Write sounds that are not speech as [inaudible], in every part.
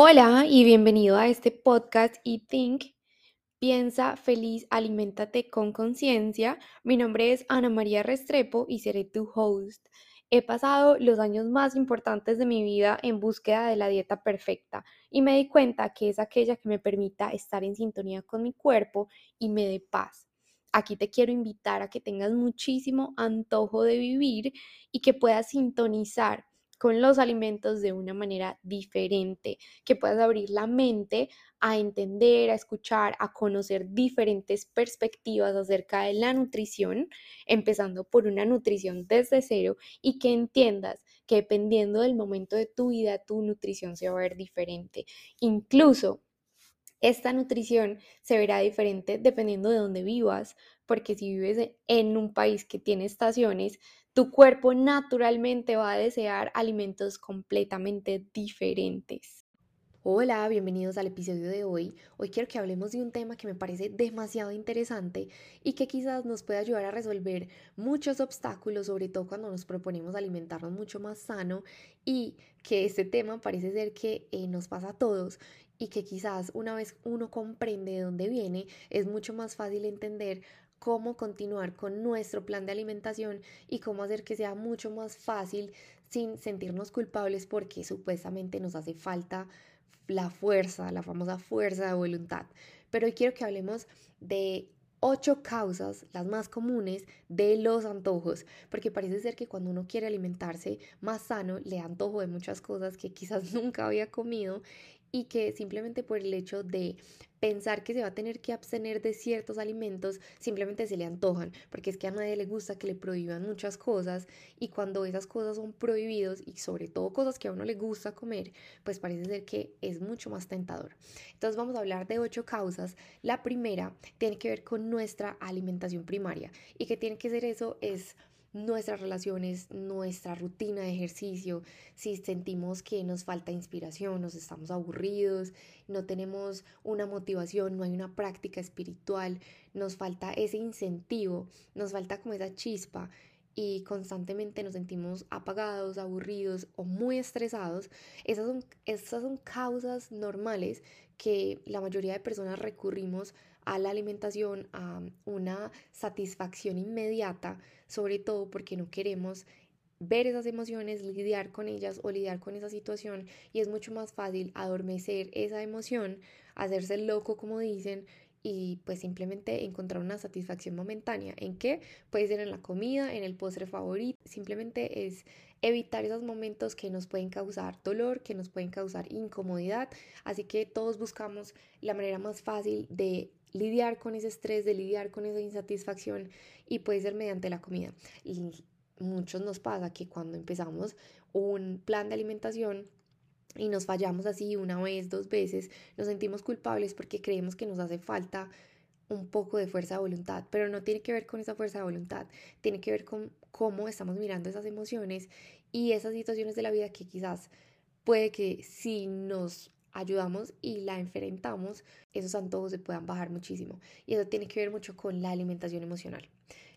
Hola y bienvenido a este podcast y Think. Piensa feliz, aliméntate con conciencia. Mi nombre es Ana María Restrepo y seré tu host. He pasado los años más importantes de mi vida en búsqueda de la dieta perfecta y me di cuenta que es aquella que me permita estar en sintonía con mi cuerpo y me dé paz. Aquí te quiero invitar a que tengas muchísimo antojo de vivir y que puedas sintonizar con los alimentos de una manera diferente, que puedas abrir la mente a entender, a escuchar, a conocer diferentes perspectivas acerca de la nutrición, empezando por una nutrición desde cero y que entiendas que dependiendo del momento de tu vida, tu nutrición se va a ver diferente. Incluso esta nutrición se verá diferente dependiendo de dónde vivas, porque si vives en un país que tiene estaciones, tu cuerpo naturalmente va a desear alimentos completamente diferentes. Hola, bienvenidos al episodio de hoy. Hoy quiero que hablemos de un tema que me parece demasiado interesante y que quizás nos pueda ayudar a resolver muchos obstáculos, sobre todo cuando nos proponemos alimentarnos mucho más sano y que este tema parece ser que eh, nos pasa a todos y que quizás una vez uno comprende de dónde viene, es mucho más fácil entender cómo continuar con nuestro plan de alimentación y cómo hacer que sea mucho más fácil sin sentirnos culpables porque supuestamente nos hace falta la fuerza, la famosa fuerza de voluntad. Pero hoy quiero que hablemos de ocho causas, las más comunes, de los antojos, porque parece ser que cuando uno quiere alimentarse más sano, le antojo de muchas cosas que quizás [laughs] nunca había comido y que simplemente por el hecho de pensar que se va a tener que abstener de ciertos alimentos, simplemente se le antojan, porque es que a nadie le gusta que le prohíban muchas cosas y cuando esas cosas son prohibidos y sobre todo cosas que a uno le gusta comer, pues parece ser que es mucho más tentador. Entonces vamos a hablar de ocho causas. La primera tiene que ver con nuestra alimentación primaria y que tiene que ser eso es nuestras relaciones, nuestra rutina de ejercicio, si sentimos que nos falta inspiración, nos estamos aburridos, no tenemos una motivación, no hay una práctica espiritual, nos falta ese incentivo, nos falta como esa chispa y constantemente nos sentimos apagados, aburridos o muy estresados, esas son, esas son causas normales que la mayoría de personas recurrimos a la alimentación, a una satisfacción inmediata, sobre todo porque no queremos ver esas emociones, lidiar con ellas o lidiar con esa situación y es mucho más fácil adormecer esa emoción, hacerse loco como dicen y pues simplemente encontrar una satisfacción momentánea. ¿En qué? Puede ser en la comida, en el postre favorito, simplemente es evitar esos momentos que nos pueden causar dolor, que nos pueden causar incomodidad, así que todos buscamos la manera más fácil de lidiar con ese estrés, de lidiar con esa insatisfacción y puede ser mediante la comida. Y muchos nos pasa que cuando empezamos un plan de alimentación y nos fallamos así una vez, dos veces, nos sentimos culpables porque creemos que nos hace falta un poco de fuerza de voluntad, pero no tiene que ver con esa fuerza de voluntad, tiene que ver con cómo estamos mirando esas emociones y esas situaciones de la vida que quizás puede que si nos ayudamos y la enfrentamos, esos antojos se puedan bajar muchísimo. Y eso tiene que ver mucho con la alimentación emocional.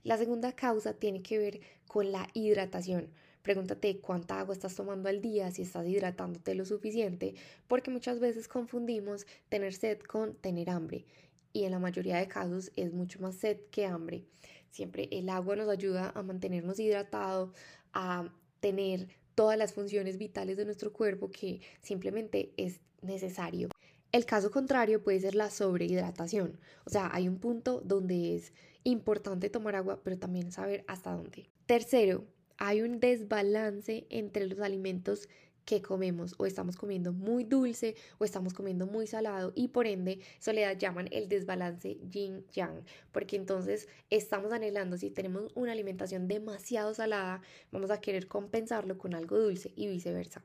La segunda causa tiene que ver con la hidratación. Pregúntate cuánta agua estás tomando al día, si estás hidratándote lo suficiente, porque muchas veces confundimos tener sed con tener hambre. Y en la mayoría de casos es mucho más sed que hambre. Siempre el agua nos ayuda a mantenernos hidratados, a tener todas las funciones vitales de nuestro cuerpo que simplemente es necesario. El caso contrario puede ser la sobrehidratación. O sea, hay un punto donde es importante tomar agua, pero también saber hasta dónde. Tercero, hay un desbalance entre los alimentos que comemos o estamos comiendo muy dulce o estamos comiendo muy salado y por ende le llaman el desbalance yin yang porque entonces estamos anhelando si tenemos una alimentación demasiado salada vamos a querer compensarlo con algo dulce y viceversa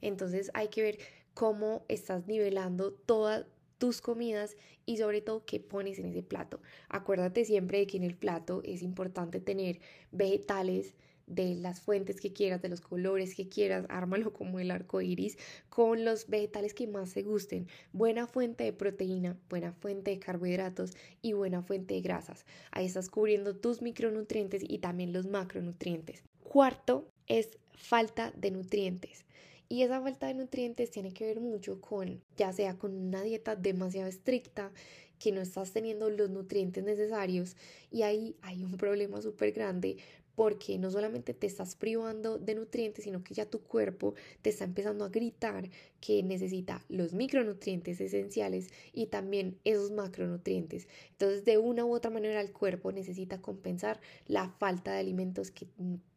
entonces hay que ver cómo estás nivelando todas tus comidas y sobre todo qué pones en ese plato. Acuérdate siempre de que en el plato es importante tener vegetales de las fuentes que quieras, de los colores que quieras, ármalo como el arco iris, con los vegetales que más te gusten. Buena fuente de proteína, buena fuente de carbohidratos y buena fuente de grasas. Ahí estás cubriendo tus micronutrientes y también los macronutrientes. Cuarto es falta de nutrientes. Y esa falta de nutrientes tiene que ver mucho con, ya sea con una dieta demasiado estricta, que no estás teniendo los nutrientes necesarios y ahí hay un problema súper grande porque no solamente te estás privando de nutrientes, sino que ya tu cuerpo te está empezando a gritar que necesita los micronutrientes esenciales y también esos macronutrientes. Entonces, de una u otra manera, el cuerpo necesita compensar la falta de alimentos que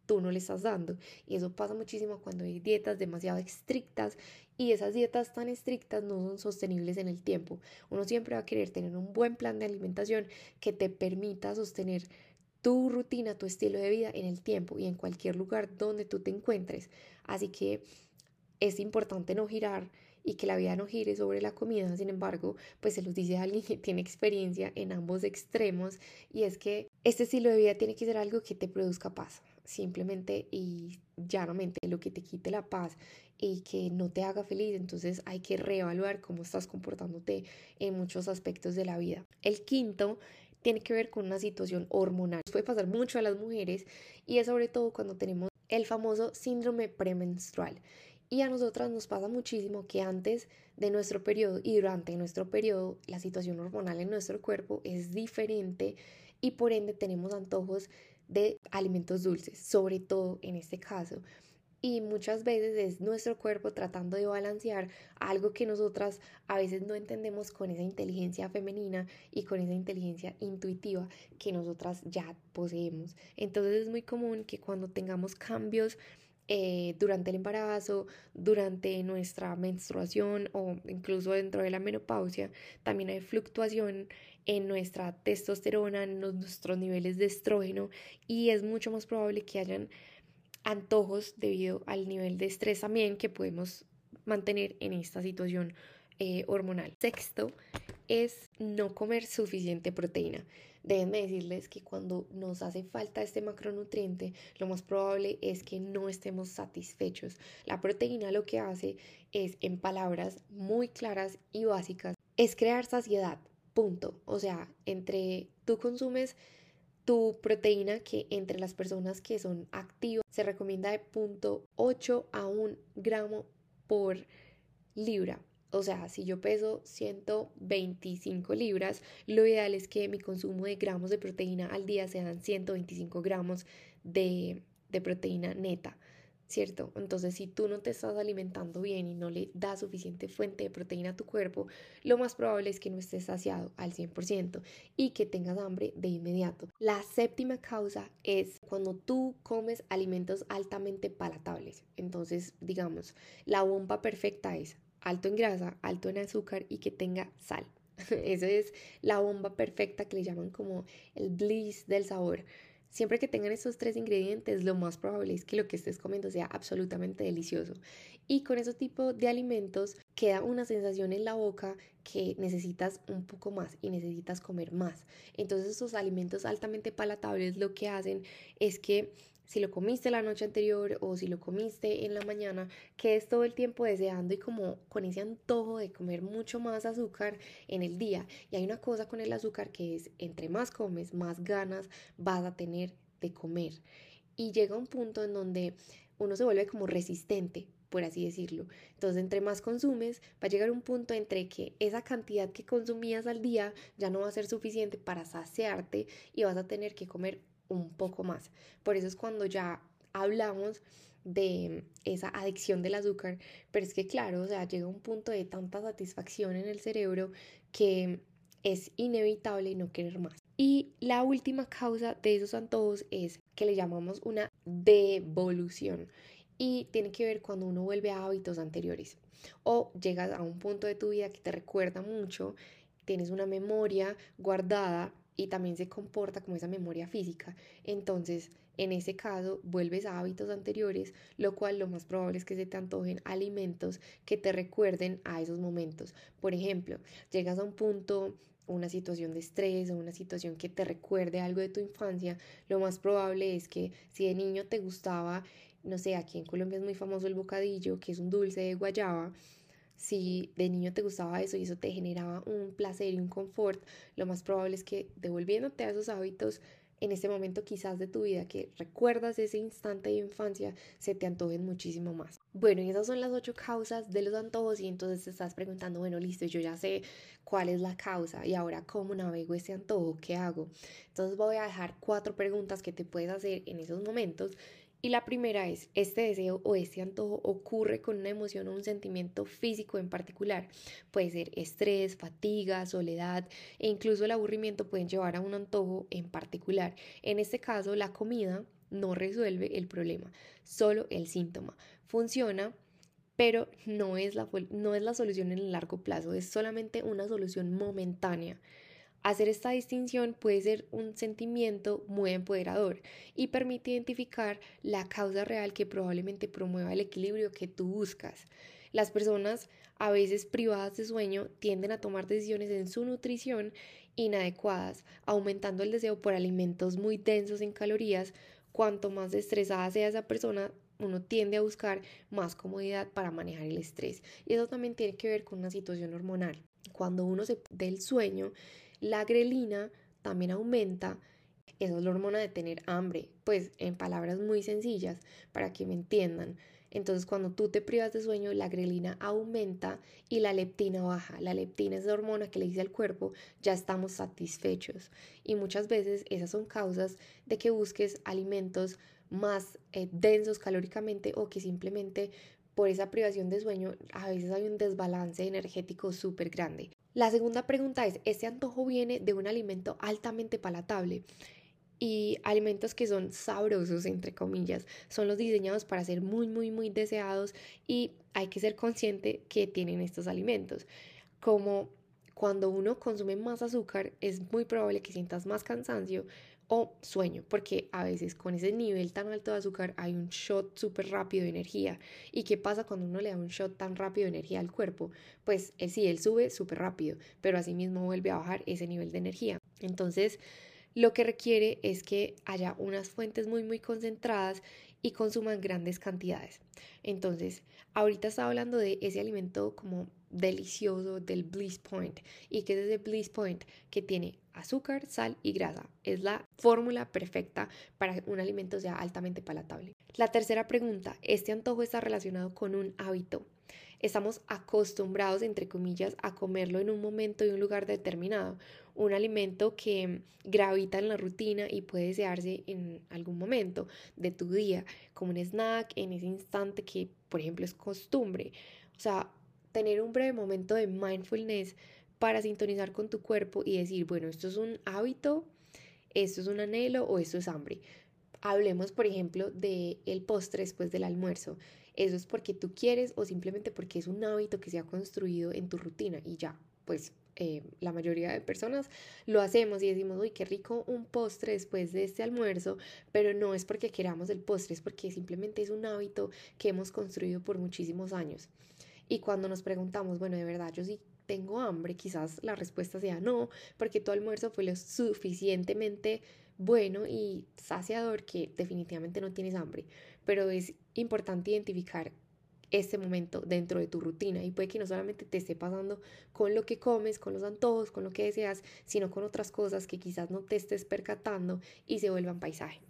tú no le estás dando. Y eso pasa muchísimo cuando hay dietas demasiado estrictas y esas dietas tan estrictas no son sostenibles en el tiempo. Uno siempre va a querer tener un buen plan de alimentación que te permita sostener tu rutina, tu estilo de vida en el tiempo y en cualquier lugar donde tú te encuentres. Así que es importante no girar y que la vida no gire sobre la comida. Sin embargo, pues se los dice [laughs] alguien que tiene experiencia en ambos extremos y es que este estilo de vida tiene que ser algo que te produzca paz, simplemente y llanamente lo que te quite la paz y que no te haga feliz, entonces hay que reevaluar cómo estás comportándote en muchos aspectos de la vida. El quinto tiene que ver con una situación hormonal. Puede pasar mucho a las mujeres y es sobre todo cuando tenemos el famoso síndrome premenstrual. Y a nosotras nos pasa muchísimo que antes de nuestro periodo y durante nuestro periodo la situación hormonal en nuestro cuerpo es diferente y por ende tenemos antojos de alimentos dulces, sobre todo en este caso y muchas veces es nuestro cuerpo tratando de balancear algo que nosotras a veces no entendemos con esa inteligencia femenina y con esa inteligencia intuitiva que nosotras ya poseemos. Entonces es muy común que cuando tengamos cambios eh, durante el embarazo, durante nuestra menstruación o incluso dentro de la menopausia, también hay fluctuación en nuestra testosterona, en nuestros niveles de estrógeno y es mucho más probable que hayan antojos debido al nivel de estrés también que podemos mantener en esta situación eh, hormonal. Sexto es no comer suficiente proteína. Déjenme decirles que cuando nos hace falta este macronutriente, lo más probable es que no estemos satisfechos. La proteína lo que hace es, en palabras muy claras y básicas, es crear saciedad. Punto. O sea, entre tú consumes tu proteína que entre las personas que son activas se recomienda de 0.8 a 1 gramo por libra. O sea, si yo peso 125 libras, lo ideal es que mi consumo de gramos de proteína al día sean 125 gramos de, de proteína neta. ¿Cierto? Entonces, si tú no te estás alimentando bien y no le das suficiente fuente de proteína a tu cuerpo, lo más probable es que no estés saciado al 100% y que tengas hambre de inmediato. La séptima causa es cuando tú comes alimentos altamente palatables. Entonces, digamos, la bomba perfecta es alto en grasa, alto en azúcar y que tenga sal. [laughs] Esa es la bomba perfecta que le llaman como el bliss del sabor. Siempre que tengan esos tres ingredientes, lo más probable es que lo que estés comiendo sea absolutamente delicioso. Y con ese tipo de alimentos queda una sensación en la boca que necesitas un poco más y necesitas comer más. Entonces esos alimentos altamente palatables lo que hacen es que si lo comiste la noche anterior o si lo comiste en la mañana, quedes todo el tiempo deseando y como con ese antojo de comer mucho más azúcar en el día. Y hay una cosa con el azúcar que es, entre más comes, más ganas vas a tener de comer. Y llega un punto en donde uno se vuelve como resistente, por así decirlo. Entonces, entre más consumes, va a llegar un punto entre que esa cantidad que consumías al día ya no va a ser suficiente para saciarte y vas a tener que comer un poco más. Por eso es cuando ya hablamos de esa adicción del azúcar, pero es que claro, o sea, llega un punto de tanta satisfacción en el cerebro que es inevitable no querer más. Y la última causa de esos antojos es que le llamamos una devolución y tiene que ver cuando uno vuelve a hábitos anteriores o llegas a un punto de tu vida que te recuerda mucho, tienes una memoria guardada y también se comporta como esa memoria física. Entonces, en ese caso, vuelves a hábitos anteriores, lo cual lo más probable es que se te antojen alimentos que te recuerden a esos momentos. Por ejemplo, llegas a un punto una situación de estrés o una situación que te recuerde algo de tu infancia, lo más probable es que si de niño te gustaba, no sé, aquí en Colombia es muy famoso el bocadillo, que es un dulce de guayaba, si de niño te gustaba eso y eso te generaba un placer y un confort, lo más probable es que devolviéndote a esos hábitos en este momento quizás de tu vida que recuerdas ese instante de infancia se te antojen muchísimo más. Bueno, y esas son las ocho causas de los antojos y entonces te estás preguntando, bueno, listo, yo ya sé cuál es la causa y ahora cómo navego ese antojo, qué hago. Entonces voy a dejar cuatro preguntas que te puedes hacer en esos momentos y la primera es, ¿este deseo o este antojo ocurre con una emoción o un sentimiento físico en particular? Puede ser estrés, fatiga, soledad e incluso el aburrimiento pueden llevar a un antojo en particular. En este caso, la comida no resuelve el problema, solo el síntoma. Funciona pero no es, la, no es la solución en el largo plazo, es solamente una solución momentánea. Hacer esta distinción puede ser un sentimiento muy empoderador y permite identificar la causa real que probablemente promueva el equilibrio que tú buscas. Las personas, a veces privadas de sueño, tienden a tomar decisiones en su nutrición inadecuadas, aumentando el deseo por alimentos muy densos en calorías. Cuanto más estresada sea esa persona, uno tiende a buscar más comodidad para manejar el estrés. Y eso también tiene que ver con una situación hormonal. Cuando uno se del sueño, la grelina también aumenta. Esa es la hormona de tener hambre, pues en palabras muy sencillas para que me entiendan. Entonces cuando tú te privas de sueño, la grelina aumenta y la leptina baja. La leptina es la hormona que le dice al cuerpo, ya estamos satisfechos. Y muchas veces esas son causas de que busques alimentos más eh, densos calóricamente o que simplemente por esa privación de sueño a veces hay un desbalance energético súper grande. La segunda pregunta es, ¿este antojo viene de un alimento altamente palatable? Y alimentos que son sabrosos, entre comillas, son los diseñados para ser muy, muy, muy deseados y hay que ser consciente que tienen estos alimentos. Como cuando uno consume más azúcar, es muy probable que sientas más cansancio, o sueño, porque a veces con ese nivel tan alto de azúcar hay un shot súper rápido de energía. ¿Y qué pasa cuando uno le da un shot tan rápido de energía al cuerpo? Pues eh, sí, él sube súper rápido, pero asimismo vuelve a bajar ese nivel de energía. Entonces, lo que requiere es que haya unas fuentes muy, muy concentradas y consuman grandes cantidades. Entonces, ahorita estaba hablando de ese alimento como delicioso del bliss point. ¿Y qué es ese bliss point? Que tiene azúcar, sal y grasa. Es la fórmula perfecta para un alimento sea altamente palatable. La tercera pregunta, ¿este antojo está relacionado con un hábito? Estamos acostumbrados, entre comillas, a comerlo en un momento y un lugar determinado. Un alimento que gravita en la rutina y puede desearse en algún momento de tu día, como un snack en ese instante que, por ejemplo, es costumbre. O sea, tener un breve momento de mindfulness para sintonizar con tu cuerpo y decir, bueno, esto es un hábito, esto es un anhelo o esto es hambre. Hablemos, por ejemplo, del el postre después del almuerzo. Eso es porque tú quieres o simplemente porque es un hábito que se ha construido en tu rutina y ya, pues eh, la mayoría de personas lo hacemos y decimos, uy, qué rico un postre después de este almuerzo, pero no es porque queramos el postre, es porque simplemente es un hábito que hemos construido por muchísimos años. Y cuando nos preguntamos, bueno, de verdad, yo sí tengo hambre, quizás la respuesta sea no, porque tu almuerzo fue lo suficientemente bueno y saciador que definitivamente no tienes hambre. Pero es importante identificar este momento dentro de tu rutina y puede que no solamente te esté pasando con lo que comes, con los antojos, con lo que deseas, sino con otras cosas que quizás no te estés percatando y se vuelvan paisaje.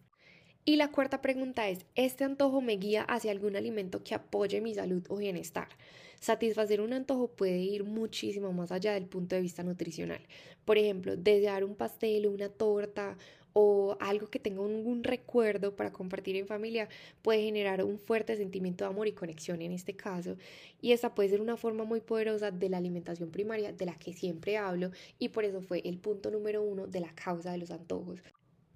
Y la cuarta pregunta es, ¿este antojo me guía hacia algún alimento que apoye mi salud o bienestar? Satisfacer un antojo puede ir muchísimo más allá del punto de vista nutricional. Por ejemplo, desear un pastel o una torta o algo que tenga un, recuerdo para compartir en familia puede generar un fuerte sentimiento de amor y conexión en este caso y esa puede ser una forma muy poderosa de la alimentación primaria de la que siempre hablo y por eso fue el punto número uno de la causa de los antojos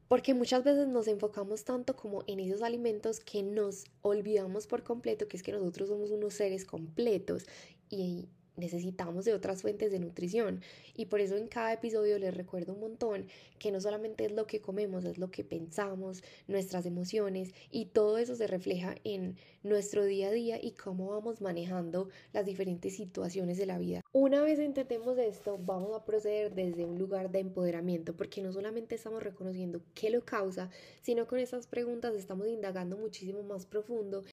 porque muchas veces nos enfocamos tanto como en esos alimentos que nos olvidamos por completo que es que nosotros somos unos seres completos y necesitamos de otras fuentes de nutrición y por eso en cada episodio les recuerdo un montón que no solamente es lo que comemos, es lo que pensamos, nuestras emociones y todo eso se refleja en nuestro día a día y cómo vamos manejando las diferentes situaciones de la vida. Una vez entendemos esto, vamos a proceder desde un lugar de empoderamiento porque no solamente estamos reconociendo qué lo causa, sino con estas preguntas estamos indagando muchísimo más profundo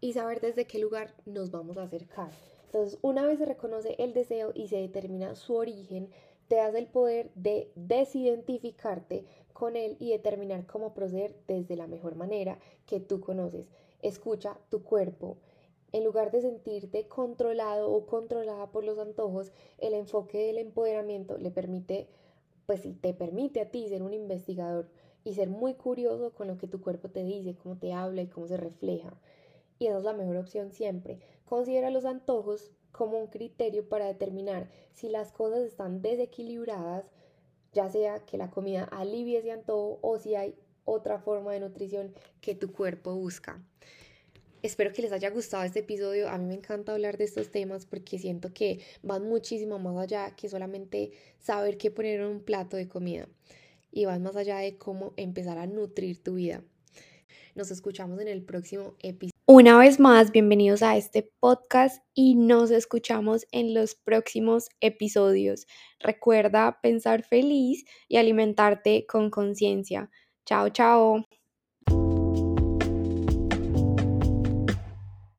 y saber desde qué lugar nos vamos a acercar. Entonces, una vez se reconoce el deseo y se determina su origen, te das el poder de desidentificarte con él y determinar cómo proceder desde la mejor manera que tú conoces. Escucha tu cuerpo. En lugar de sentirte controlado o controlada por los antojos, el enfoque del empoderamiento le permite, pues si te permite a ti ser un investigador y ser muy curioso con lo que tu cuerpo te dice, cómo te habla y cómo se refleja. Y esa es la mejor opción siempre. Considera los antojos como un criterio para determinar si las cosas están desequilibradas, ya sea que la comida alivie ese antojo o si hay otra forma de nutrición que tu cuerpo busca. Espero que les haya gustado este episodio. A mí me encanta hablar de estos temas porque siento que van muchísimo más allá que solamente saber qué poner en un plato de comida. Y van más allá de cómo empezar a nutrir tu vida. Nos escuchamos en el próximo episodio. Una vez más, bienvenidos a este podcast y nos escuchamos en los próximos episodios. Recuerda pensar feliz y alimentarte con conciencia. Chao, chao.